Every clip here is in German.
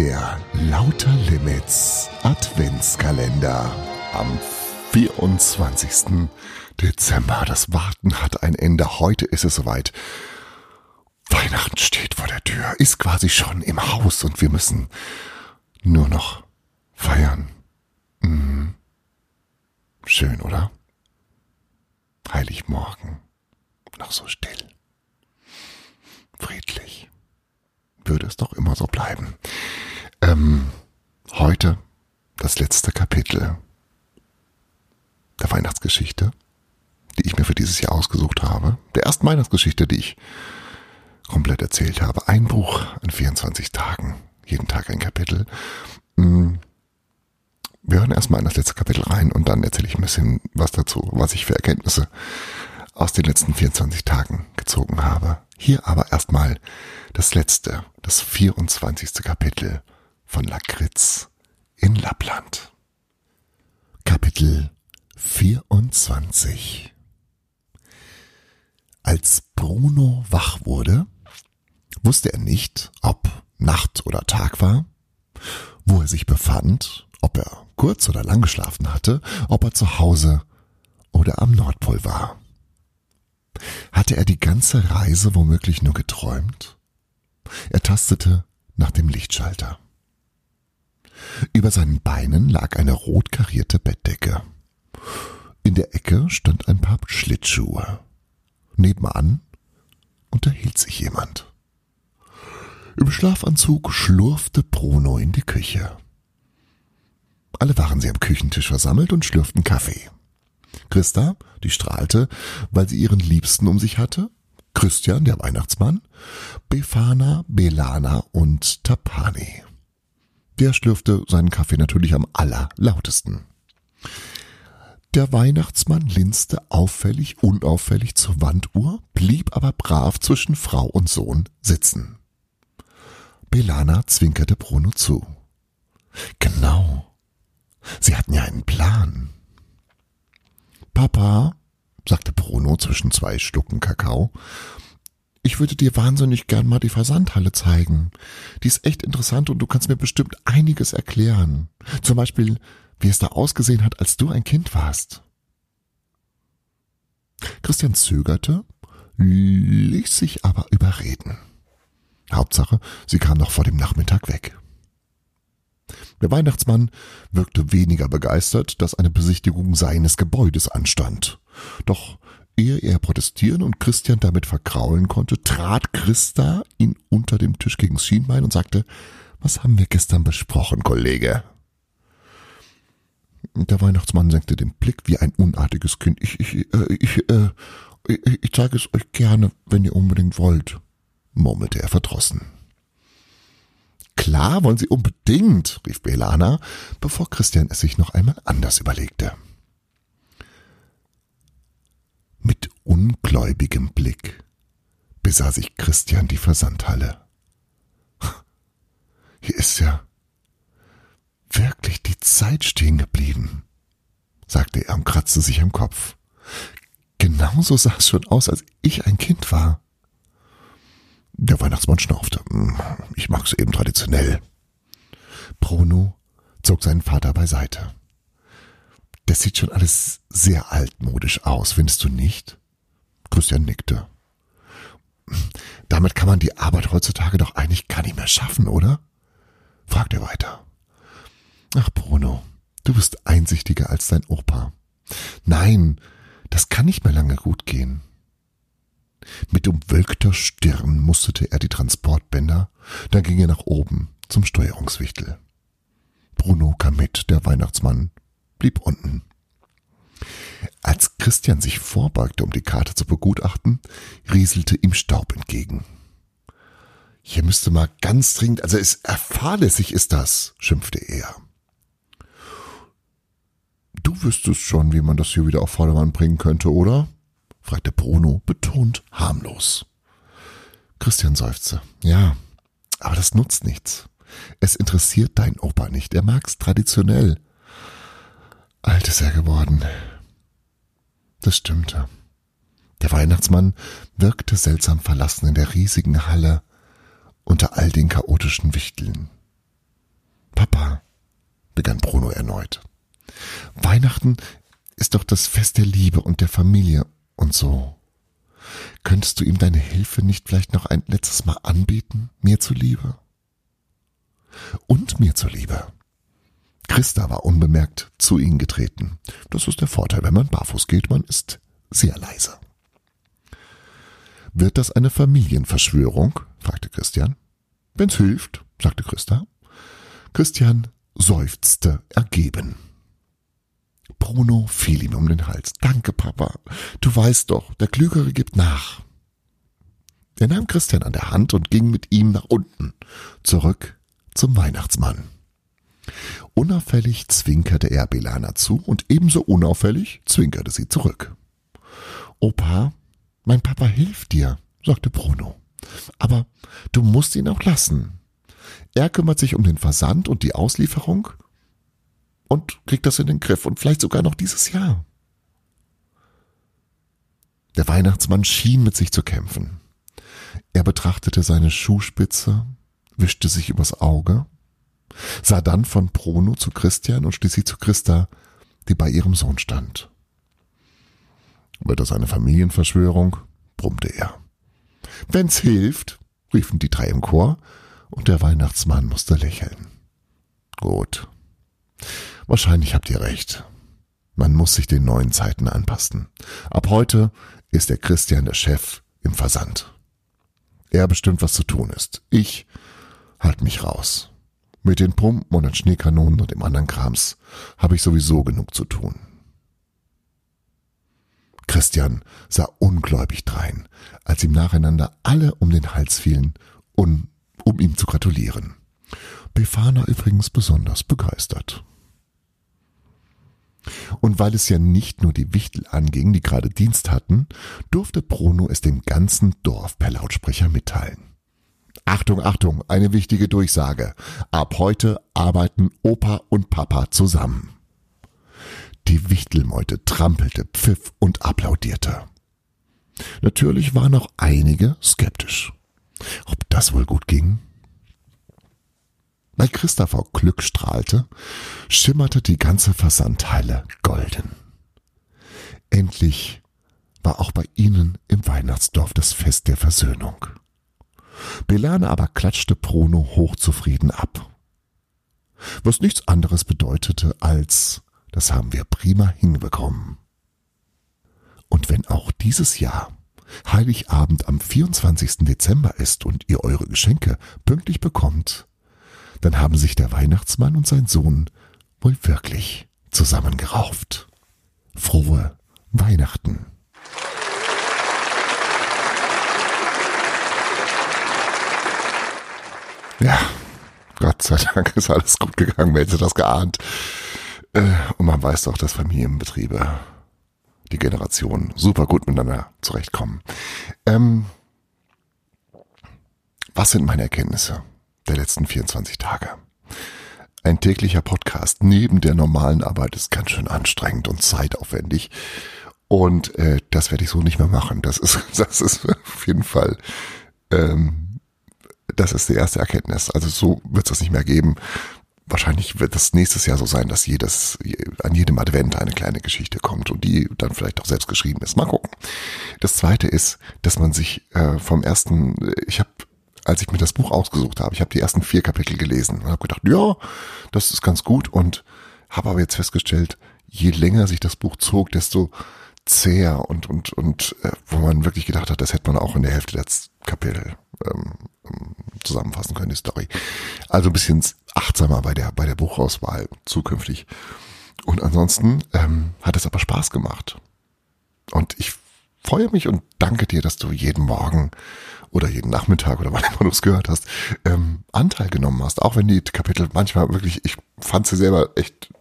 Der Lauter Limits Adventskalender am 24. Dezember. Das Warten hat ein Ende. Heute ist es soweit. Weihnachten steht vor der Tür, ist quasi schon im Haus und wir müssen nur noch feiern. Mhm. Schön, oder? Heiligmorgen. Noch so still. Friedlich. Würde es doch immer so bleiben. Ähm, heute das letzte Kapitel der Weihnachtsgeschichte, die ich mir für dieses Jahr ausgesucht habe. Der ersten Weihnachtsgeschichte, die ich komplett erzählt habe. Ein Buch an 24 Tagen. Jeden Tag ein Kapitel. Mm. Wir hören erstmal in das letzte Kapitel rein und dann erzähle ich ein bisschen was dazu, was ich für Erkenntnisse aus den letzten 24 Tagen gezogen habe. Hier aber erstmal das letzte, das 24. Kapitel von Lakritz in Lappland. Kapitel 24 Als Bruno wach wurde, wusste er nicht, ob Nacht oder Tag war, wo er sich befand, ob er kurz oder lang geschlafen hatte, ob er zu Hause oder am Nordpol war. Hatte er die ganze Reise womöglich nur geträumt? Er tastete nach dem Lichtschalter. Über seinen Beinen lag eine rot karierte Bettdecke. In der Ecke stand ein paar Schlittschuhe. Nebenan unterhielt sich jemand. Im Schlafanzug schlurfte Bruno in die Küche. Alle waren sie am Küchentisch versammelt und schlürften Kaffee. Christa, die strahlte, weil sie ihren Liebsten um sich hatte, Christian, der Weihnachtsmann, Befana, Belana und Tapani. Der schlürfte seinen Kaffee natürlich am allerlautesten. Der Weihnachtsmann linste auffällig, unauffällig zur Wanduhr, blieb aber brav zwischen Frau und Sohn sitzen. Belana zwinkerte Bruno zu. Genau. Sie hatten ja einen Plan. Papa, sagte Bruno zwischen zwei Schlucken Kakao, ich würde dir wahnsinnig gern mal die Versandhalle zeigen. Die ist echt interessant und du kannst mir bestimmt einiges erklären. Zum Beispiel, wie es da ausgesehen hat, als du ein Kind warst. Christian zögerte, ließ sich aber überreden. Hauptsache, sie kam noch vor dem Nachmittag weg. Der Weihnachtsmann wirkte weniger begeistert, dass eine Besichtigung seines Gebäudes anstand. Doch ehe er protestieren und Christian damit verkraulen konnte, trat Christa ihn unter dem Tisch gegen Schienbein und sagte, was haben wir gestern besprochen, Kollege? Der Weihnachtsmann senkte den Blick wie ein unartiges Kind. Ich, ich, äh, ich, äh, ich, ich zeige es euch gerne, wenn ihr unbedingt wollt, murmelte er verdrossen. Klar, wollen Sie unbedingt, rief Belana, bevor Christian es sich noch einmal anders überlegte. Mit ungläubigem Blick besah sich Christian die Versandhalle. Hier ist ja wirklich die Zeit stehen geblieben, sagte er und kratzte sich am Kopf. Genauso sah es schon aus, als ich ein Kind war. Der Weihnachtsmann schnaufte. Hm, ich mag's eben traditionell. Bruno zog seinen Vater beiseite. Das sieht schon alles sehr altmodisch aus, findest du nicht? Christian nickte. Damit kann man die Arbeit heutzutage doch eigentlich gar nicht mehr schaffen, oder? fragte er weiter. Ach, Bruno, du bist einsichtiger als dein Opa. Nein, das kann nicht mehr lange gut gehen. Mit umwölkter Stirn musterte er die Transportbänder, dann ging er nach oben zum Steuerungswichtel. Bruno kam mit, der Weihnachtsmann blieb unten. Als Christian sich vorbeugte, um die Karte zu begutachten, rieselte ihm Staub entgegen. Hier müsste mal ganz dringend, also es erfahrlässig ist das, schimpfte er. Du wüsstest schon, wie man das hier wieder auf Vordermann bringen könnte, oder? fragte Bruno betont harmlos. Christian seufzte. Ja, aber das nutzt nichts. Es interessiert dein Opa nicht. Er mag's traditionell. Alt ist er geworden. Das stimmte. Der Weihnachtsmann wirkte seltsam verlassen in der riesigen Halle unter all den chaotischen Wichteln. Papa, begann Bruno erneut. Weihnachten ist doch das Fest der Liebe und der Familie und so. Könntest du ihm deine Hilfe nicht vielleicht noch ein letztes Mal anbieten, mir zuliebe? Und mir zuliebe. Christa war unbemerkt zu ihnen getreten. Das ist der Vorteil, wenn man barfuß geht, man ist sehr leise. Wird das eine Familienverschwörung? fragte Christian. Wenn's hilft, sagte Christa. Christian seufzte ergeben. Bruno fiel ihm um den Hals. Danke, Papa. Du weißt doch, der Klügere gibt nach. Er nahm Christian an der Hand und ging mit ihm nach unten, zurück zum Weihnachtsmann. Unauffällig zwinkerte er Belana zu und ebenso unauffällig zwinkerte sie zurück. Opa, mein Papa hilft dir, sagte Bruno. Aber du musst ihn auch lassen. Er kümmert sich um den Versand und die Auslieferung und kriegt das in den Griff und vielleicht sogar noch dieses Jahr. Der Weihnachtsmann schien mit sich zu kämpfen. Er betrachtete seine Schuhspitze, wischte sich übers Auge, sah dann von Bruno zu Christian und schließlich zu Christa, die bei ihrem Sohn stand. Wird das eine Familienverschwörung? brummte er. Wenn's hilft, riefen die drei im Chor, und der Weihnachtsmann musste lächeln. Gut. Wahrscheinlich habt ihr recht. Man muss sich den neuen Zeiten anpassen. Ab heute ist der Christian der Chef im Versand. Er bestimmt, was zu tun ist. Ich halt mich raus. Mit den Pumpen und den Schneekanonen und dem anderen Krams habe ich sowieso genug zu tun. Christian sah ungläubig drein, als ihm nacheinander alle um den Hals fielen, um, um ihm zu gratulieren. Befana übrigens besonders begeistert. Und weil es ja nicht nur die Wichtel anging, die gerade Dienst hatten, durfte Bruno es dem ganzen Dorf per Lautsprecher mitteilen. Achtung, Achtung, eine wichtige Durchsage. Ab heute arbeiten Opa und Papa zusammen. Die Wichtelmeute trampelte, pfiff und applaudierte. Natürlich waren auch einige skeptisch. Ob das wohl gut ging? Weil Christopher Glück strahlte, schimmerte die ganze Versandhalle golden. Endlich war auch bei ihnen im Weihnachtsdorf das Fest der Versöhnung. Belane aber klatschte Bruno hochzufrieden ab. Was nichts anderes bedeutete als das haben wir prima hinbekommen. Und wenn auch dieses Jahr Heiligabend am 24. Dezember ist und ihr eure Geschenke pünktlich bekommt, dann haben sich der Weihnachtsmann und sein Sohn wohl wirklich zusammengerauft. Frohe Weihnachten. Ja, Gott sei Dank ist alles gut gegangen, wer hätte das geahnt. Äh, und man weiß doch, dass Familienbetriebe, die Generationen super gut miteinander zurechtkommen. Ähm, was sind meine Erkenntnisse der letzten 24 Tage? Ein täglicher Podcast neben der normalen Arbeit ist ganz schön anstrengend und zeitaufwendig. Und äh, das werde ich so nicht mehr machen. Das ist, das ist auf jeden Fall, ähm, das ist die erste Erkenntnis. Also so wird es das nicht mehr geben wahrscheinlich wird das nächstes Jahr so sein, dass jedes, an jedem Advent eine kleine Geschichte kommt und die dann vielleicht auch selbst geschrieben ist. Mal gucken. Das zweite ist, dass man sich äh, vom ersten, ich habe als ich mir das Buch ausgesucht habe, ich habe die ersten vier Kapitel gelesen und habe gedacht, ja, das ist ganz gut und habe aber jetzt festgestellt, je länger sich das Buch zog, desto zäher und und und äh, wo man wirklich gedacht hat, das hätte man auch in der Hälfte der Kapitel ähm, zusammenfassen können, die Story. Also ein bisschen achtsamer bei der, bei der Buchauswahl zukünftig. Und ansonsten ähm, hat es aber Spaß gemacht. Und ich freue mich und danke dir, dass du jeden Morgen oder jeden Nachmittag oder wann immer du es gehört hast, ähm, Anteil genommen hast. Auch wenn die Kapitel manchmal wirklich, ich fand sie selber echt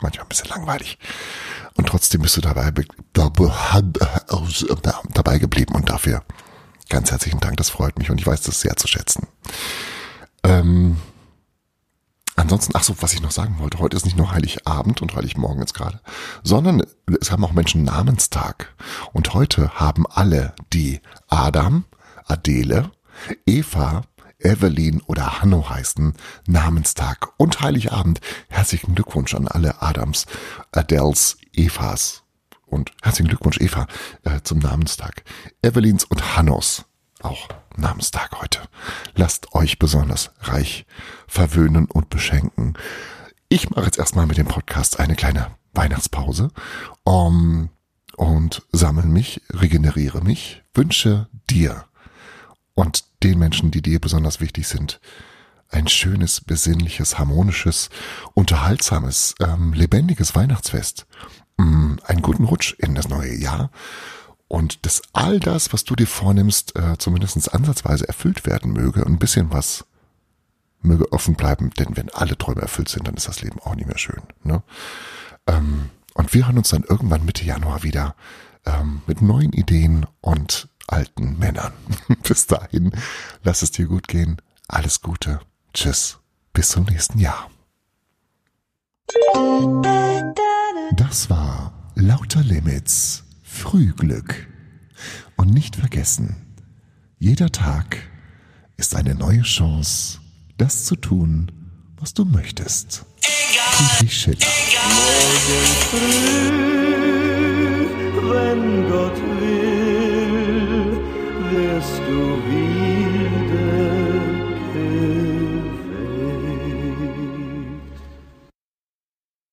manchmal ein bisschen langweilig. Und trotzdem bist du dabei, dabei geblieben und dafür Ganz herzlichen Dank, das freut mich und ich weiß das sehr zu schätzen. Ähm, ansonsten, ach so, was ich noch sagen wollte, heute ist nicht nur Heiligabend und Heiligmorgen jetzt gerade, sondern es haben auch Menschen Namenstag. Und heute haben alle die Adam, Adele, Eva, Evelyn oder Hanno heißen, Namenstag und Heiligabend. Herzlichen Glückwunsch an alle Adams, Adels, Evas und herzlichen Glückwunsch Eva äh, zum Namenstag. Evelyns und Hannos auch Namenstag heute. Lasst euch besonders reich verwöhnen und beschenken. Ich mache jetzt erstmal mit dem Podcast eine kleine Weihnachtspause um, und sammle mich, regeneriere mich, wünsche dir und den Menschen, die dir besonders wichtig sind, ein schönes, besinnliches, harmonisches, unterhaltsames, ähm, lebendiges Weihnachtsfest. Mm, einen guten Rutsch in das neue Jahr und dass all das, was du dir vornimmst, äh, zumindest ansatzweise erfüllt werden möge und ein bisschen was möge offen bleiben, denn wenn alle Träume erfüllt sind, dann ist das Leben auch nicht mehr schön. Ne? Ähm, und wir hören uns dann irgendwann Mitte Januar wieder ähm, mit neuen Ideen und alten Männern. Bis dahin, lass es dir gut gehen. Alles Gute. Tschüss. Bis zum nächsten Jahr. Das war Lauter Limits Frühglück. Und nicht vergessen, jeder Tag ist eine neue Chance, das zu tun, was du möchtest. Friedrich Schiller. Morgen früh, wenn Gott